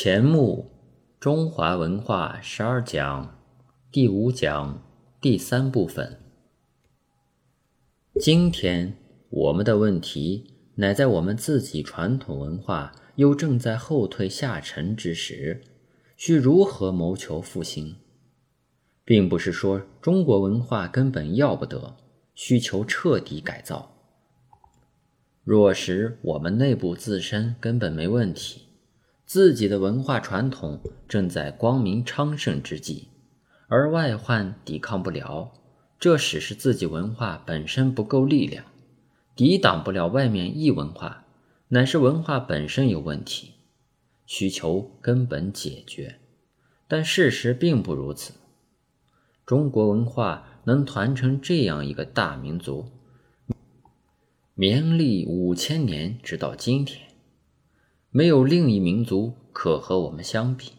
钱穆中华文化十二讲第五讲第三部分。今天我们的问题乃在我们自己传统文化又正在后退下沉之时，需如何谋求复兴？并不是说中国文化根本要不得，需求彻底改造。若是我们内部自身根本没问题。自己的文化传统正在光明昌盛之际，而外患抵抗不了，这使是自己文化本身不够力量，抵挡不了外面异文化，乃是文化本身有问题，需求根本解决。但事实并不如此。中国文化能团成这样一个大民族，绵历五千年，直到今天。没有另一民族可和我们相比。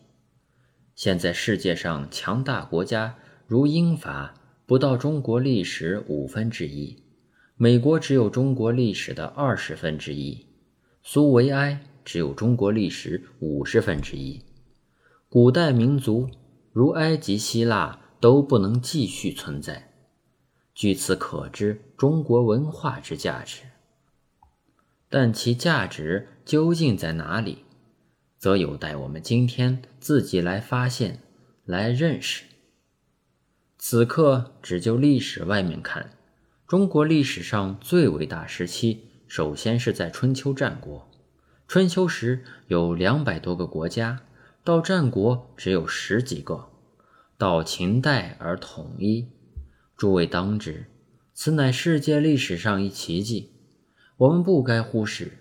现在世界上强大国家如英法不到中国历史五分之一，美国只有中国历史的二十分之一，苏维埃只有中国历史五十分之一。古代民族如埃及、希腊都不能继续存在。据此可知中国文化之价值。但其价值究竟在哪里，则有待我们今天自己来发现、来认识。此刻只就历史外面看，中国历史上最伟大时期，首先是在春秋战国。春秋时有两百多个国家，到战国只有十几个，到秦代而统一。诸位当知，此乃世界历史上一奇迹。我们不该忽视，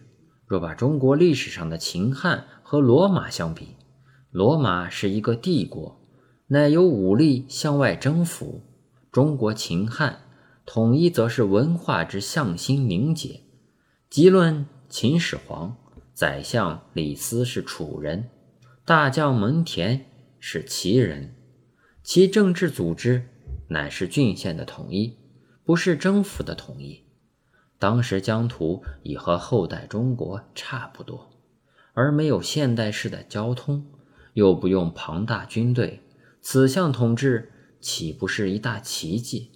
若把中国历史上的秦汉和罗马相比，罗马是一个帝国，乃由武力向外征服；中国秦汉统一，则是文化之向心凝结。即论秦始皇，宰相李斯是楚人，大将蒙恬是齐人，其政治组织乃是郡县的统一，不是征服的统一。当时疆土已和后代中国差不多，而没有现代式的交通，又不用庞大军队，此项统治岂不是一大奇迹？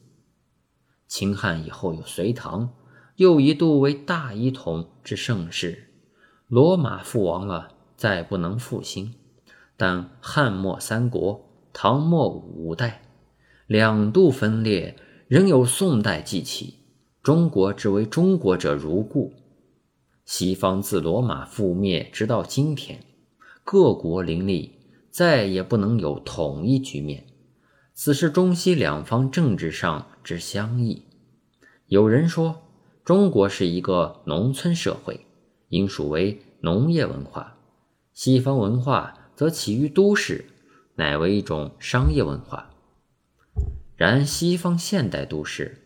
秦汉以后有隋唐，又一度为大一统之盛世。罗马覆亡了，再不能复兴。但汉末三国、唐末五代两度分裂，仍有宋代继起。中国之为中国者如故，西方自罗马覆灭直到今天，各国林立，再也不能有统一局面。此是中西两方政治上之相异。有人说，中国是一个农村社会，应属为农业文化；西方文化则起于都市，乃为一种商业文化。然西方现代都市。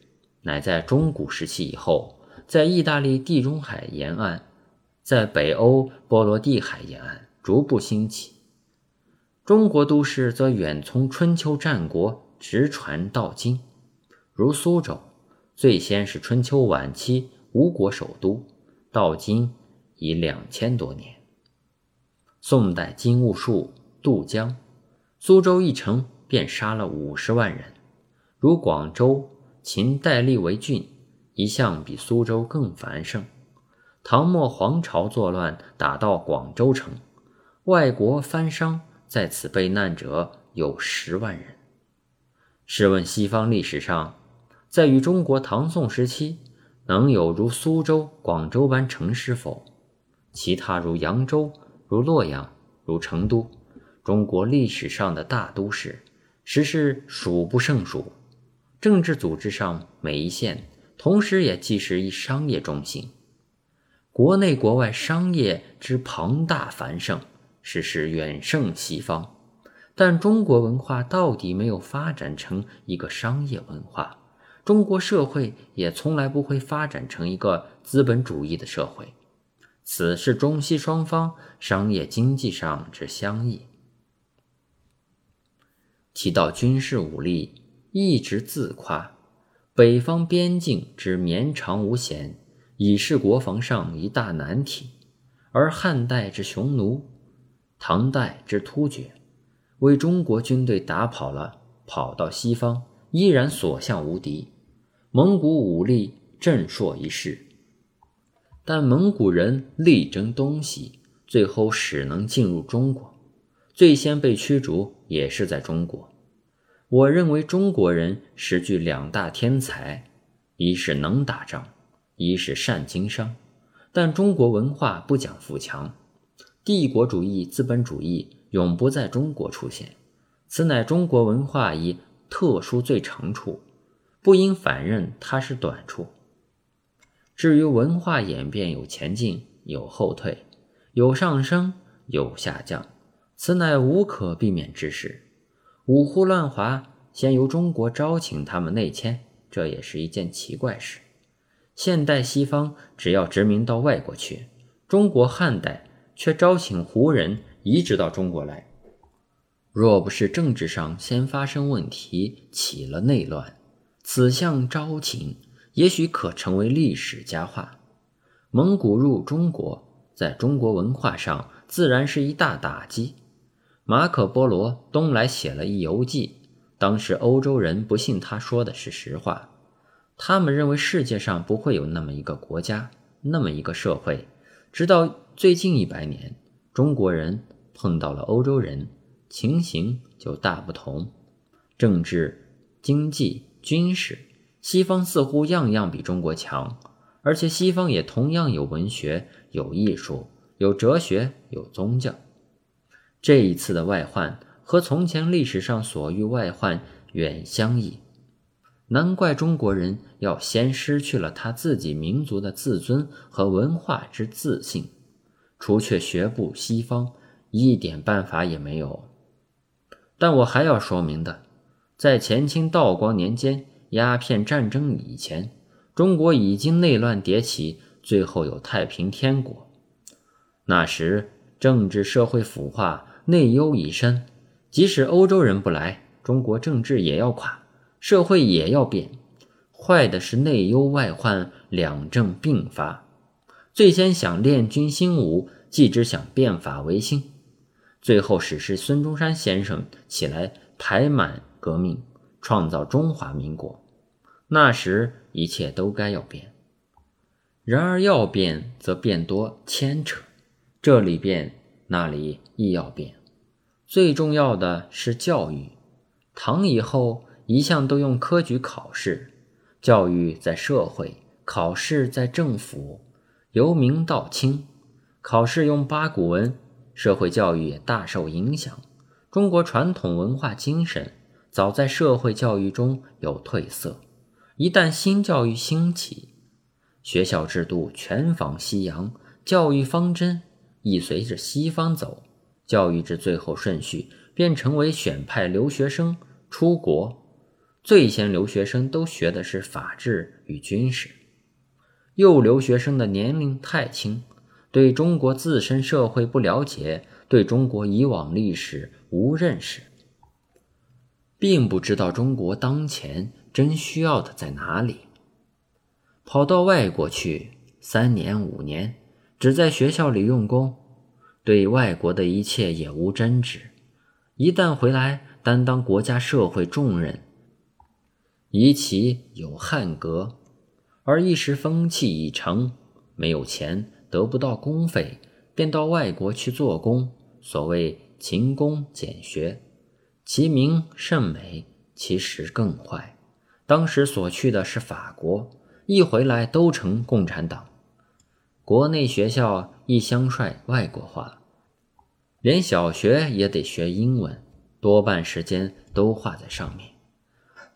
乃在中古时期以后，在意大利地中海沿岸，在北欧波罗的海沿岸逐步兴起。中国都市则远从春秋战国直传到今，如苏州，最先是春秋晚期吴国首都，到今已两千多年。宋代金兀术渡江，苏州一城便杀了五十万人，如广州。秦代立为郡，一向比苏州更繁盛。唐末黄巢作乱，打到广州城，外国藩商在此被难者有十万人。试问西方历史上，在与中国唐宋时期，能有如苏州、广州般城市否？其他如扬州、如洛阳、如成都，中国历史上的大都市，实是数不胜数。政治组织上，每一线同时也既是一商业中心，国内国外商业之庞大繁盛，实是远胜西方。但中国文化到底没有发展成一个商业文化，中国社会也从来不会发展成一个资本主义的社会。此是中西双方商业经济上之相异。提到军事武力。一直自夸，北方边境之绵长无险，已是国防上一大难题；而汉代之匈奴，唐代之突厥，为中国军队打跑了，跑到西方依然所向无敌，蒙古武力震烁一世。但蒙古人力争东西，最后使能进入中国，最先被驱逐也是在中国。我认为中国人实具两大天才，一是能打仗，一是善经商。但中国文化不讲富强，帝国主义、资本主义永不在中国出现，此乃中国文化一特殊最长处，不应反认它是短处。至于文化演变有前进有后退，有上升有下降，此乃无可避免之事。五胡乱华，先由中国招请他们内迁，这也是一件奇怪事。现代西方只要殖民到外国去，中国汉代却招请胡人移植到中国来。若不是政治上先发生问题，起了内乱，此项招请也许可成为历史佳话。蒙古入中国，在中国文化上自然是一大打击。马可·波罗东来写了一游记，当时欧洲人不信他说的是实话，他们认为世界上不会有那么一个国家，那么一个社会。直到最近一百年，中国人碰到了欧洲人，情形就大不同。政治、经济、军事，西方似乎样样比中国强，而且西方也同样有文学、有艺术、有哲学、有宗教。这一次的外患和从前历史上所遇外患远相异，难怪中国人要先失去了他自己民族的自尊和文化之自信，除却学步西方，一点办法也没有。但我还要说明的，在前清道光年间鸦片战争以前，中国已经内乱迭起，最后有太平天国。那时政治社会腐化。内忧已深，即使欧洲人不来，中国政治也要垮，社会也要变。坏的是内忧外患两政并发，最先想练军兴武，继之想变法维新，最后使是孙中山先生起来排满革命，创造中华民国。那时一切都该要变，然而要变则变多牵扯，这里变。那里亦要变，最重要的是教育。唐以后一向都用科举考试，教育在社会，考试在政府。由明到清，考试用八股文，社会教育也大受影响。中国传统文化精神早在社会教育中有褪色，一旦新教育兴起，学校制度全仿西洋，教育方针。亦随着西方走，教育之最后顺序便成为选派留学生出国。最先留学生都学的是法治与军事，幼留学生的年龄太轻，对中国自身社会不了解，对中国以往历史无认识，并不知道中国当前真需要的在哪里。跑到外国去三年五年。只在学校里用功，对外国的一切也无真知。一旦回来，担当国家社会重任，以其有汉格，而一时风气已成，没有钱，得不到公费，便到外国去做工。所谓勤工俭学，其名甚美，其实更坏。当时所去的是法国，一回来都成共产党。国内学校一相帅外国话，连小学也得学英文，多半时间都花在上面。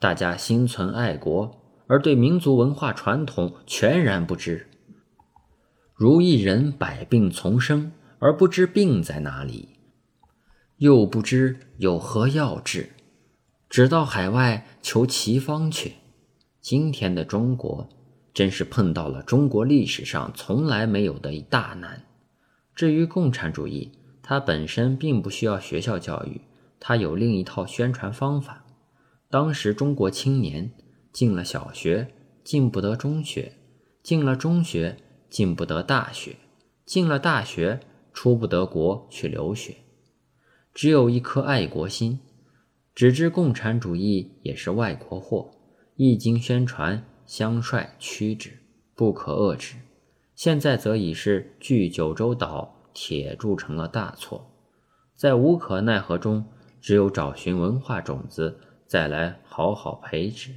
大家心存爱国，而对民族文化传统全然不知。如一人百病丛生，而不知病在哪里，又不知有何药治，只到海外求奇方去。今天的中国。真是碰到了中国历史上从来没有的一大难。至于共产主义，它本身并不需要学校教育，它有另一套宣传方法。当时中国青年进了小学，进不得中学；进了中学，进不得大学；进了大学，出不得国去留学。只有一颗爱国心，只知共产主义也是外国货，一经宣传，相率驱之，不可遏止。现在则已是据九州岛铁铸成了大错，在无可奈何中，只有找寻文化种子，再来好好培植。